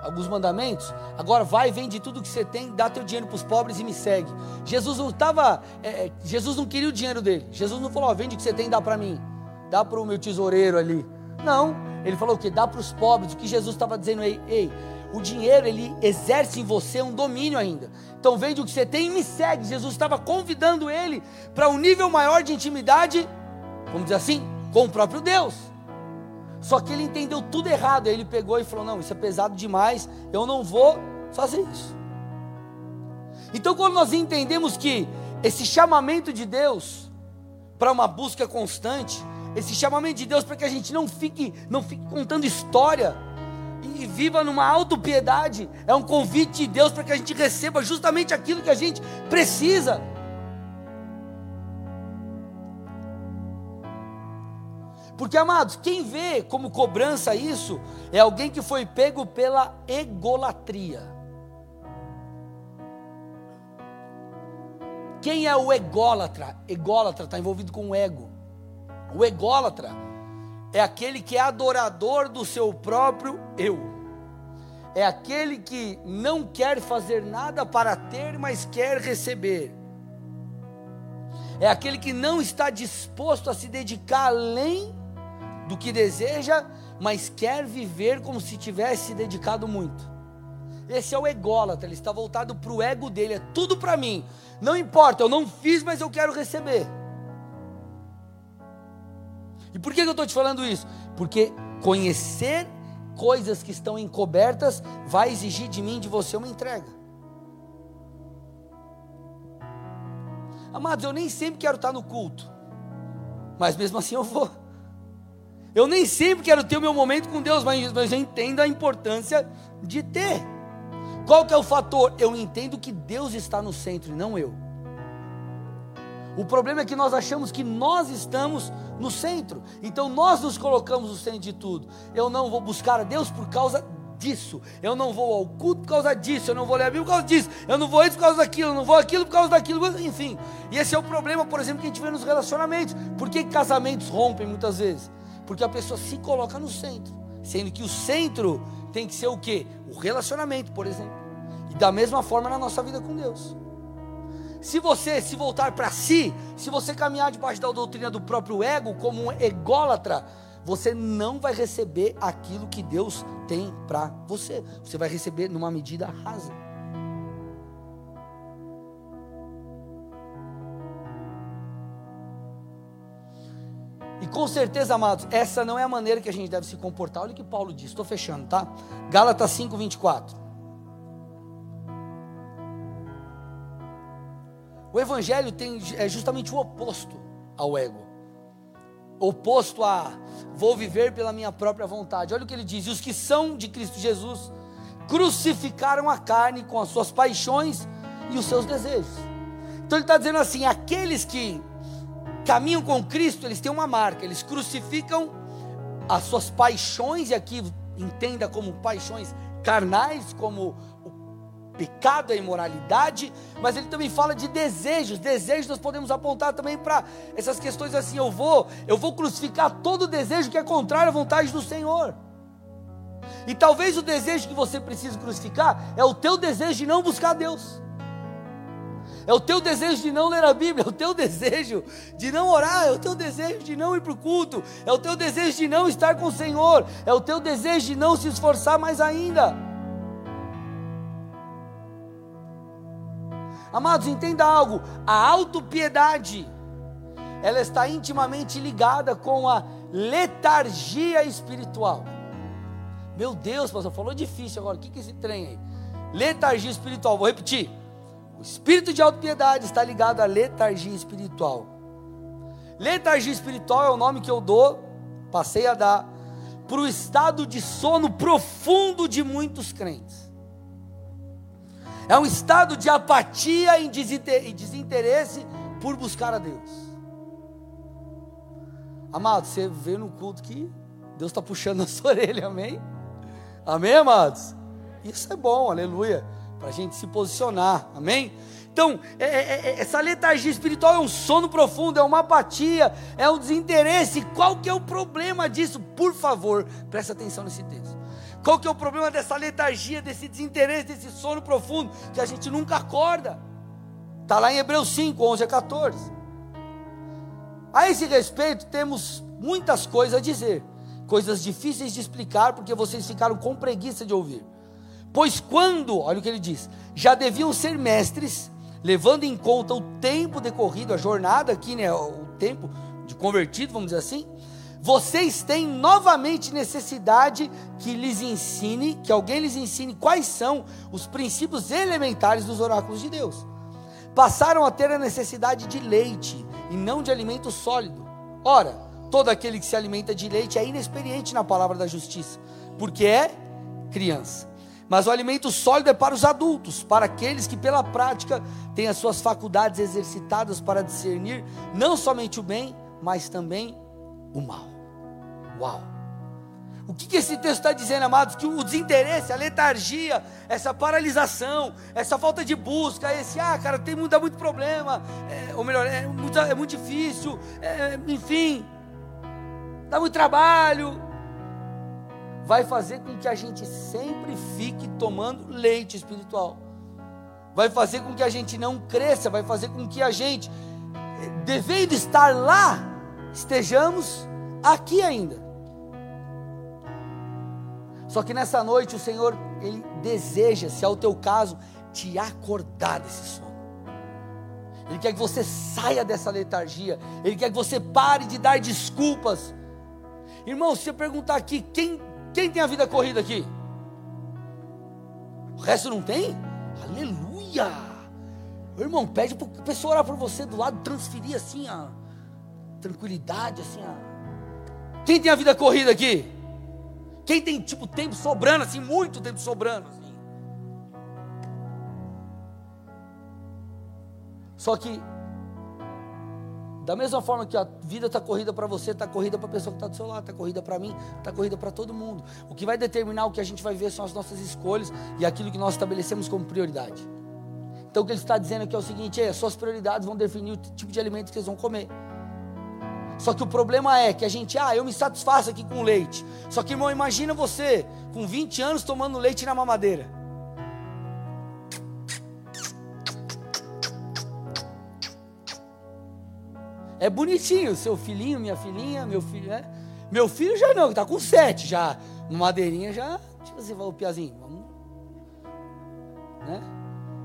alguns mandamentos? Agora vai, vende tudo que você tem, dá teu dinheiro para os pobres e me segue. Jesus não estava, é, é, Jesus não queria o dinheiro dele. Jesus não falou, ó, vende o que você tem e dá para mim dá para o meu tesoureiro ali. Não, ele falou o que? Dá para os pobres. O que Jesus estava dizendo aí? Ei, o dinheiro ele exerce em você um domínio ainda. Então vende o que você tem e me segue. Jesus estava convidando ele para um nível maior de intimidade, vamos dizer assim, com o próprio Deus. Só que ele entendeu tudo errado. Aí ele pegou e falou: Não, isso é pesado demais, eu não vou fazer isso. Então, quando nós entendemos que esse chamamento de Deus para uma busca constante, esse chamamento de Deus para que a gente não fique, não fique contando história e viva numa autopiedade. É um convite de Deus para que a gente receba justamente aquilo que a gente precisa. Porque, amados, quem vê como cobrança isso é alguém que foi pego pela egolatria. Quem é o ególatra? Ególatra está envolvido com o ego. O ególatra é aquele que é adorador do seu próprio eu. É aquele que não quer fazer nada para ter, mas quer receber. É aquele que não está disposto a se dedicar além do que deseja, mas quer viver como se tivesse se dedicado muito. Esse é o ególatra, ele está voltado para o ego dele, é tudo para mim. Não importa, eu não fiz, mas eu quero receber. E por que eu estou te falando isso? Porque conhecer coisas que estão encobertas vai exigir de mim, de você, uma entrega. Amados, eu nem sempre quero estar no culto, mas mesmo assim eu vou. Eu nem sempre quero ter o meu momento com Deus, mas, mas eu entendo a importância de ter. Qual que é o fator? Eu entendo que Deus está no centro e não eu. O problema é que nós achamos que nós estamos no centro. Então nós nos colocamos no centro de tudo. Eu não vou buscar a Deus por causa disso. Eu não vou ao culto por causa disso. Eu não vou ler a Bíblia por causa disso. Eu não vou isso por causa daquilo. Eu não vou aquilo por causa daquilo. Enfim. E esse é o problema, por exemplo, que a gente vê nos relacionamentos. Por que casamentos rompem muitas vezes? Porque a pessoa se coloca no centro. Sendo que o centro tem que ser o quê? O relacionamento, por exemplo. E da mesma forma na nossa vida com Deus. Se você se voltar para si, se você caminhar debaixo da doutrina do próprio ego, como um ególatra, você não vai receber aquilo que Deus tem para você. Você vai receber numa medida rasa. E com certeza, amados, essa não é a maneira que a gente deve se comportar. Olha o que Paulo diz, estou fechando, tá? Gálatas 5, 24. O evangelho tem, é justamente o oposto ao ego. Oposto a vou viver pela minha própria vontade. Olha o que ele diz: e os que são de Cristo Jesus crucificaram a carne com as suas paixões e os seus desejos. Então ele está dizendo assim: aqueles que caminham com Cristo, eles têm uma marca, eles crucificam as suas paixões, e aqui entenda como paixões carnais, como pecado, a imoralidade, mas ele também fala de desejos. Desejos nós podemos apontar também para essas questões assim, eu vou, eu vou crucificar todo desejo que é contrário à vontade do Senhor. E talvez o desejo que você precisa crucificar é o teu desejo de não buscar Deus. É o teu desejo de não ler a Bíblia, é o teu desejo de não orar, é o teu desejo de não ir para o culto, é o teu desejo de não estar com o Senhor, é o teu desejo de não se esforçar mais ainda. Amados, entenda algo: a autopiedade, ela está intimamente ligada com a letargia espiritual. Meu Deus, pastor, falou difícil agora. O que é esse trem aí? Letargia espiritual. Vou repetir. O espírito de autopiedade está ligado à letargia espiritual. Letargia espiritual é o nome que eu dou, passei a dar, para o estado de sono profundo de muitos crentes. É um estado de apatia e desinteresse por buscar a Deus. Amado, você vê no culto que Deus está puxando a sua orelha, amém? Amém, amados? Isso é bom, aleluia para a gente se posicionar, amém? Então, é, é, é, essa letargia espiritual é um sono profundo, é uma apatia, é um desinteresse. Qual que é o problema disso? Por favor, presta atenção nesse texto. Qual que é o problema dessa letargia, desse desinteresse, desse sono profundo que a gente nunca acorda? Está lá em Hebreus 5, 11 a 14. A esse respeito, temos muitas coisas a dizer, coisas difíceis de explicar, porque vocês ficaram com preguiça de ouvir. Pois quando, olha o que ele diz, já deviam ser mestres, levando em conta o tempo decorrido, a jornada aqui, né, o tempo de convertido, vamos dizer assim, vocês têm novamente necessidade que lhes ensine, que alguém lhes ensine quais são os princípios elementares dos oráculos de Deus. Passaram a ter a necessidade de leite e não de alimento sólido. Ora, todo aquele que se alimenta de leite é inexperiente na palavra da justiça, porque é criança. Mas o alimento sólido é para os adultos, para aqueles que pela prática têm as suas faculdades exercitadas para discernir não somente o bem, mas também o mal. Uau! O que, esse texto está dizendo, amados? Que o desinteresse, a letargia, essa paralisação, essa falta de busca, esse, ah, cara, tem dá muito problema, é, ou melhor, é muito, é muito difícil, é, enfim, dá muito trabalho, vai fazer com que a gente sempre fique tomando leite espiritual. Vai fazer com que a gente não cresça, vai fazer com que a gente, devendo estar lá, estejamos aqui ainda. Só que nessa noite o Senhor, Ele deseja, se é o teu caso, te acordar desse sono. Ele quer que você saia dessa letargia. Ele quer que você pare de dar desculpas. Irmão, se eu perguntar aqui, quem quem tem a vida corrida aqui? O resto não tem? Aleluia! irmão, pede para a pessoa orar por você do lado, transferir assim a tranquilidade, assim a. Quem tem a vida corrida aqui? Quem tem tipo tempo sobrando, assim, muito tempo sobrando, assim. Só que da mesma forma que a vida está corrida para você, está corrida para a pessoa que está do seu lado, está corrida para mim, está corrida para todo mundo. O que vai determinar o que a gente vai ver são as nossas escolhas e aquilo que nós estabelecemos como prioridade. Então o que ele está dizendo aqui é o seguinte: é, suas prioridades vão definir o tipo de alimento que vocês vão comer. Só que o problema é que a gente, ah, eu me satisfaço aqui com leite. Só que, irmão, imagina você com 20 anos tomando leite na mamadeira. É bonitinho, seu filhinho, minha filhinha, meu filho, né? Meu filho já não, está com sete já. Madeirinha já, tipo assim, o piazinho, vamos. Né?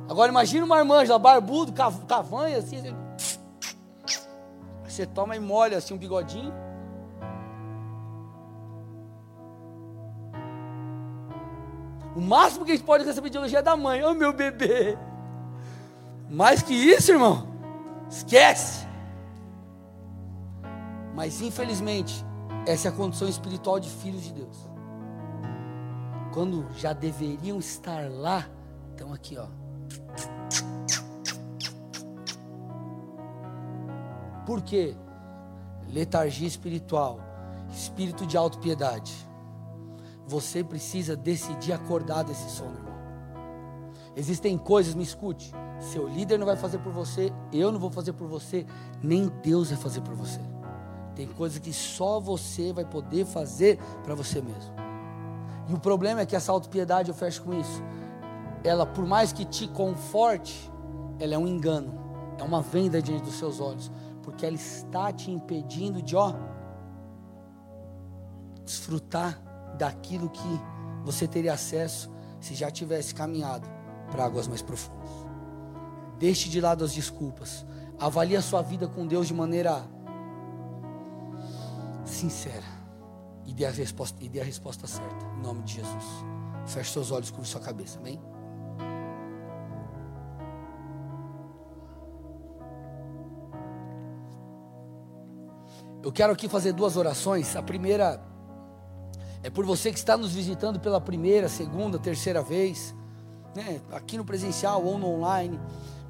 Agora imagina uma marmanjo, barbudo, cavanha, assim, assim. Você toma e molha assim um bigodinho. O máximo que a gente pode receber de elogio é da mãe. Ô oh, meu bebê. Mais que isso, irmão. Esquece. Mas infelizmente, essa é a condição espiritual de filhos de Deus. Quando já deveriam estar lá, estão aqui, ó. Por quê? Letargia espiritual, espírito de autopiedade. Você precisa decidir acordar desse sono, irmão. Existem coisas, me escute. Seu líder não vai fazer por você, eu não vou fazer por você, nem Deus vai fazer por você. Tem coisas que só você vai poder fazer para você mesmo. E o problema é que essa autopiedade, eu fecho com isso, ela, por mais que te conforte, ela é um engano, é uma venda diante dos seus olhos, porque ela está te impedindo de, ó, desfrutar daquilo que você teria acesso se já tivesse caminhado para águas mais profundas. Deixe de lado as desculpas. Avalie a sua vida com Deus de maneira sincera. E dê a resposta, e dê a resposta certa. Em nome de Jesus. Feche seus olhos com sua cabeça. Amém? Eu quero aqui fazer duas orações. A primeira é por você que está nos visitando pela primeira, segunda, terceira vez, né? aqui no presencial ou no online.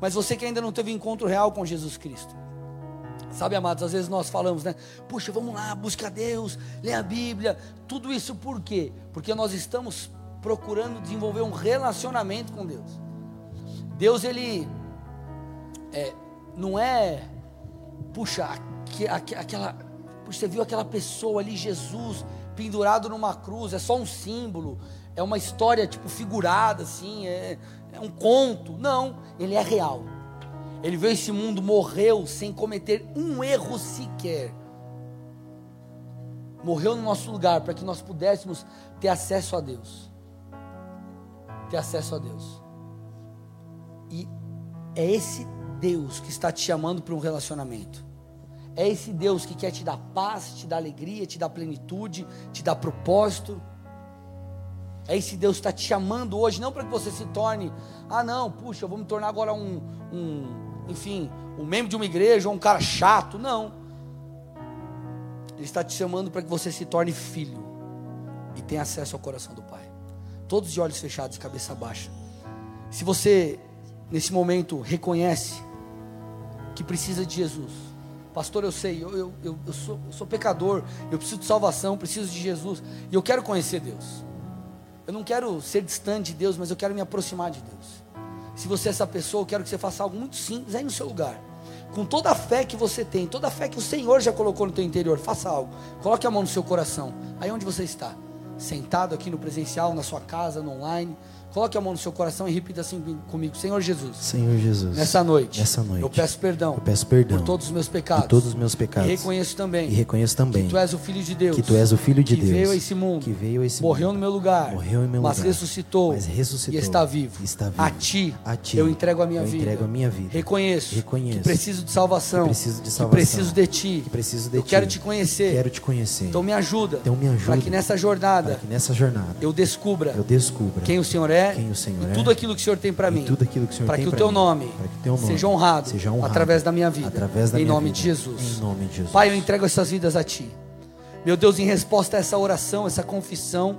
Mas você que ainda não teve encontro real com Jesus Cristo. Sabe, amados, às vezes nós falamos, né? Puxa, vamos lá, busca Deus, lê a Bíblia. Tudo isso por quê? Porque nós estamos procurando desenvolver um relacionamento com Deus. Deus, ele é, não é, puxa, aquela, puxa, você viu aquela pessoa ali, Jesus, pendurado numa cruz, é só um símbolo, é uma história tipo figurada, assim, é, é um conto. Não, ele é real. Ele veio esse mundo, morreu sem cometer um erro sequer. Morreu no nosso lugar para que nós pudéssemos ter acesso a Deus. Ter acesso a Deus. E é esse Deus que está te chamando para um relacionamento. É esse Deus que quer te dar paz, te dar alegria, te dar plenitude, te dar propósito. É esse Deus que está te chamando hoje, não para que você se torne, ah não, puxa, eu vou me tornar agora um, um enfim, um membro de uma igreja ou um cara chato. Não. Ele está te chamando para que você se torne filho e tenha acesso ao coração do Pai. Todos de olhos fechados, cabeça baixa. Se você, nesse momento, reconhece que precisa de Jesus, pastor, eu sei, eu, eu, eu, eu, sou, eu sou pecador, eu preciso de salvação, preciso de Jesus, e eu quero conhecer Deus. Eu não quero ser distante de Deus, mas eu quero me aproximar de Deus. Se você é essa pessoa, eu quero que você faça algo muito simples aí no seu lugar. Com toda a fé que você tem, toda a fé que o Senhor já colocou no teu interior, faça algo. Coloque a mão no seu coração. Aí onde você está? Sentado aqui no presencial, na sua casa, no online. Coloque a mão no seu coração e repita assim comigo: Senhor Jesus. Senhor Jesus. Nessa noite. Nessa noite. Eu peço perdão. Eu peço perdão. Por todos os meus pecados. Por todos os meus pecados. E reconheço também. E reconheço também. Que tu és o filho de Deus. Que tu és o filho de que Deus. Que veio a esse mundo. Que veio a esse morreu mundo. no meu lugar. Morreu em meu mas lugar. Ressuscitou. Mas ressuscitou. E está vivo. Está vivo. A ti. A ti. Eu entrego a minha eu vida. entrego a minha vida. Reconheço. Reconheço. Que preciso de salvação. Que preciso de salvação. Que preciso de ti. Que preciso de eu ti. quero te conhecer. Quero te conhecer. Então me ajuda. Então me ajuda. Para que nessa jornada. Para que nessa jornada. Eu descubra. Eu descubra. Quem o Senhor é. Quem o Senhor e é. tudo aquilo que o Senhor tem para mim. tudo aquilo que o Senhor para que o teu mim. nome, Para que o teu nome seja, honrado seja honrado através da minha vida. Através da em minha nome vida. de Jesus. Em nome de Jesus. Pai, eu entrego essas vidas a ti. Meu Deus, em resposta a essa oração, essa confissão,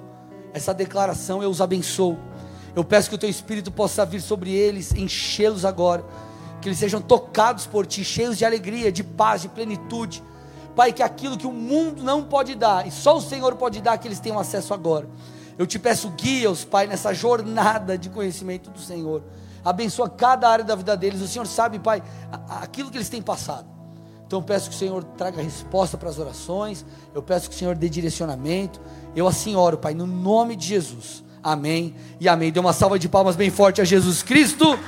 essa declaração, eu os abençoo. Eu peço que o teu espírito possa vir sobre eles, enchê-los agora. Que eles sejam tocados por ti, cheios de alegria, de paz, de plenitude. Pai, que aquilo que o mundo não pode dar, e só o Senhor pode dar, que eles tenham acesso agora. Eu te peço, guia-os, Pai, nessa jornada de conhecimento do Senhor. Abençoa cada área da vida deles. O Senhor sabe, Pai, aquilo que eles têm passado. Então eu peço que o Senhor traga resposta para as orações. Eu peço que o Senhor dê direcionamento. Eu assim oro, Pai, no nome de Jesus. Amém e amém. Dê uma salva de palmas bem forte a Jesus Cristo.